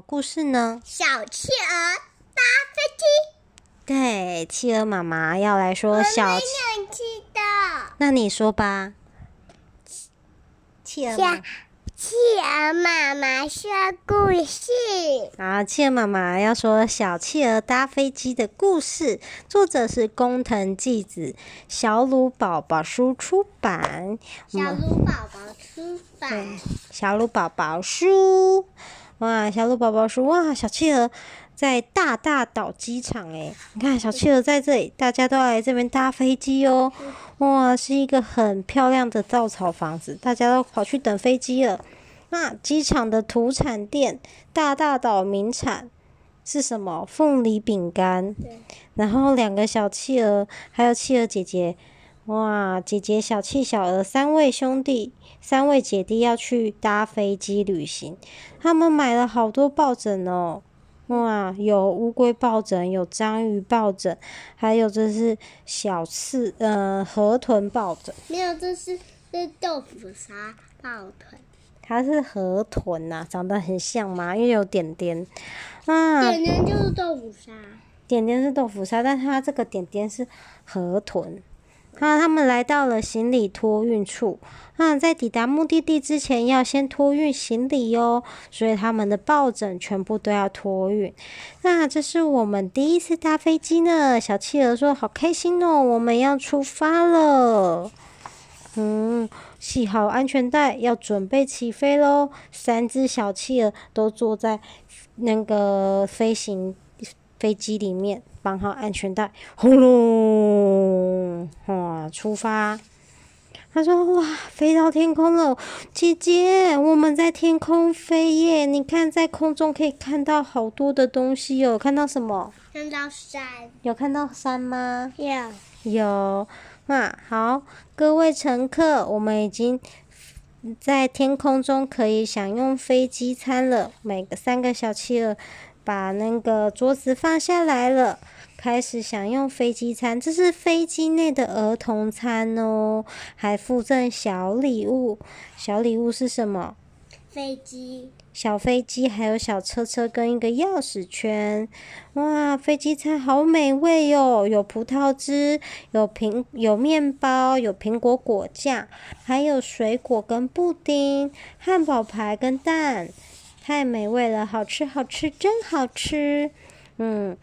故事呢？小企鹅搭飞机。对，企鹅妈妈要来说小企。我没听到。那你说吧。企鹅妈。企鹅妈妈说故事。好，企鹅妈妈要说小企鹅搭飞机的故事，作者是工藤纪子，小鲁宝宝书出版。小鲁宝宝出版。对，小鲁宝宝书。哇，小鹿宝宝说哇，小企鹅在大大岛机场诶，你看小企鹅在这里，大家都来这边搭飞机哦。哇，是一个很漂亮的稻草房子，大家都跑去等飞机了。那机场的土产店，大大岛名产是什么？凤梨饼干。然后两个小企鹅，还有企鹅姐姐，哇，姐姐小气小鹅三位兄弟。三位姐弟要去搭飞机旅行，他们买了好多抱枕哦，哇，有乌龟抱枕，有章鱼抱枕，还有这是小刺，呃，河豚抱枕。没有，这是这是豆腐沙抱枕。它是河豚呐、啊，长得很像嘛，因为有点点。啊，点点就是豆腐沙。点点是豆腐沙，但它这个点点是河豚。啊，他们来到了行李托运处。啊，在抵达目的地之前，要先托运行李哟，所以他们的抱枕全部都要托运。那这是我们第一次搭飞机呢，小企鹅说：“好开心哦，我们要出发了。”嗯，系好安全带，要准备起飞喽。三只小企鹅都坐在那个飞行飞机里面，绑好安全带，轰隆，哇，出发！他说：“哇，飞到天空了，姐姐，我们在天空飞耶！你看，在空中可以看到好多的东西哦。看到什么？看到山。有看到山吗？有。有。那好，各位乘客，我们已经在天空中可以享用飞机餐了。每个三个小企鹅。”把那个桌子放下来了，开始享用飞机餐。这是飞机内的儿童餐哦，还附赠小礼物。小礼物是什么？飞机。小飞机，还有小车车跟一个钥匙圈。哇，飞机餐好美味哟！有葡萄汁，有苹有面包，有苹果果酱，还有水果跟布丁，汉堡排跟蛋。太美味了，好吃好吃，真好吃。嗯，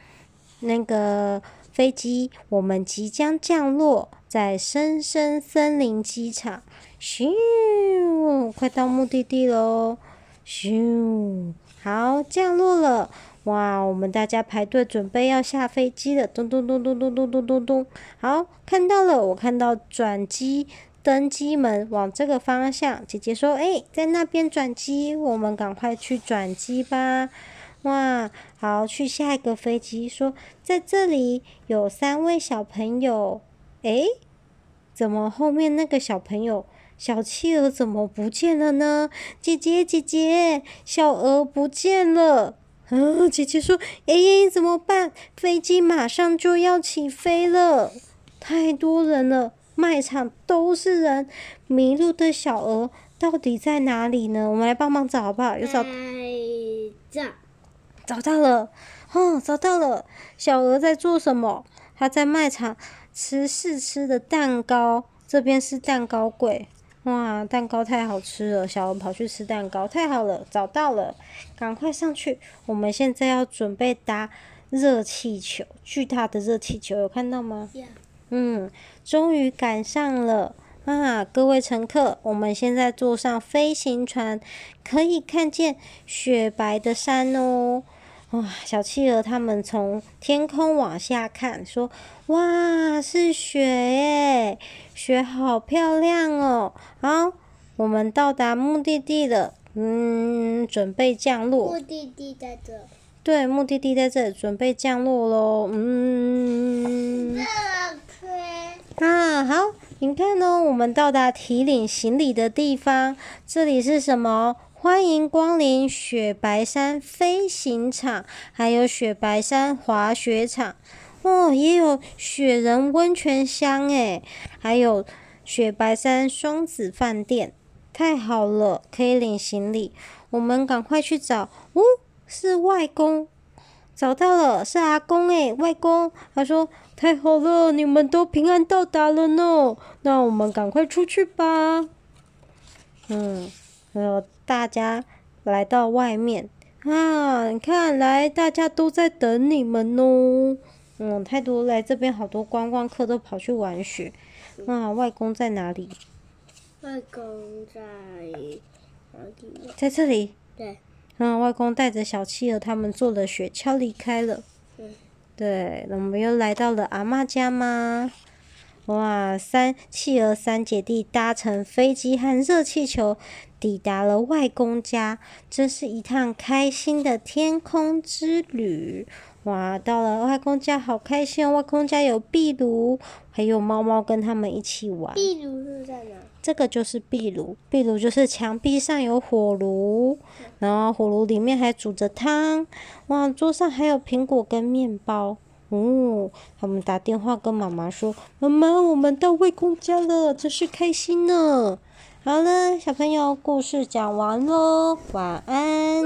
那个飞机，我们即将降落在深深森林机场。咻，快到目的地喽！咻，好，降落了。哇，我们大家排队准备要下飞机了。咚咚咚咚咚咚咚咚咚。好，看到了，我看到转机。登机门往这个方向，姐姐说：“哎，在那边转机，我们赶快去转机吧。”哇，好，去下一个飞机。说在这里有三位小朋友。哎，怎么后面那个小朋友小企鹅怎么不见了呢？姐姐，姐姐，小鹅不见了。嗯，姐姐说：“哎，怎么办？飞机马上就要起飞了，太多人了。”卖场都是人，迷路的小鹅到底在哪里呢？我们来帮忙找好不好？有？找，找到了，哦，找到了。小鹅在做什么？它在卖场吃试吃的蛋糕。这边是蛋糕柜，哇，蛋糕太好吃了。小鹅跑去吃蛋糕，太好了，找到了，赶快上去。我们现在要准备搭热气球，巨大的热气球，有看到吗？Yeah. 嗯，终于赶上了啊！各位乘客，我们现在坐上飞行船，可以看见雪白的山哦。哇，小企鹅他们从天空往下看，说：“哇，是雪耶！雪好漂亮哦。”好，我们到达目的地了，嗯，准备降落。目的地在这。对，目的地在这里，准备降落喽。嗯。啊，好，你看哦，我们到达提领行李的地方，这里是什么？欢迎光临雪白山飞行场，还有雪白山滑雪场，哦，也有雪人温泉乡诶，还有雪白山双子饭店，太好了，可以领行李，我们赶快去找，哦。是外公。找到了，是阿公诶，外公。他说：“太好了，你们都平安到达了呢。那我们赶快出去吧。”嗯，然后大家来到外面啊，你看来大家都在等你们哦。嗯，太多来这边，好多观光客都跑去玩雪。啊，外公在哪里？外公在哪里？在这里。对。嗯，外公带着小企鹅他们坐了雪橇离开了。对。对，那我们又来到了阿嬷家吗？哇，三企鹅三姐弟搭乘飞机和热气球抵达了外公家，这是一趟开心的天空之旅。哇，到了外公家好开心哦！外公家有壁炉，还有猫猫跟他们一起玩。壁炉是在哪？这个就是壁炉，壁炉就是墙壁上有火炉，然后火炉里面还煮着汤。哇，桌上还有苹果跟面包。哦，他们打电话跟妈妈说：“妈妈，我们到外公家了，真是开心呢。”好了，小朋友，故事讲完喽，晚安。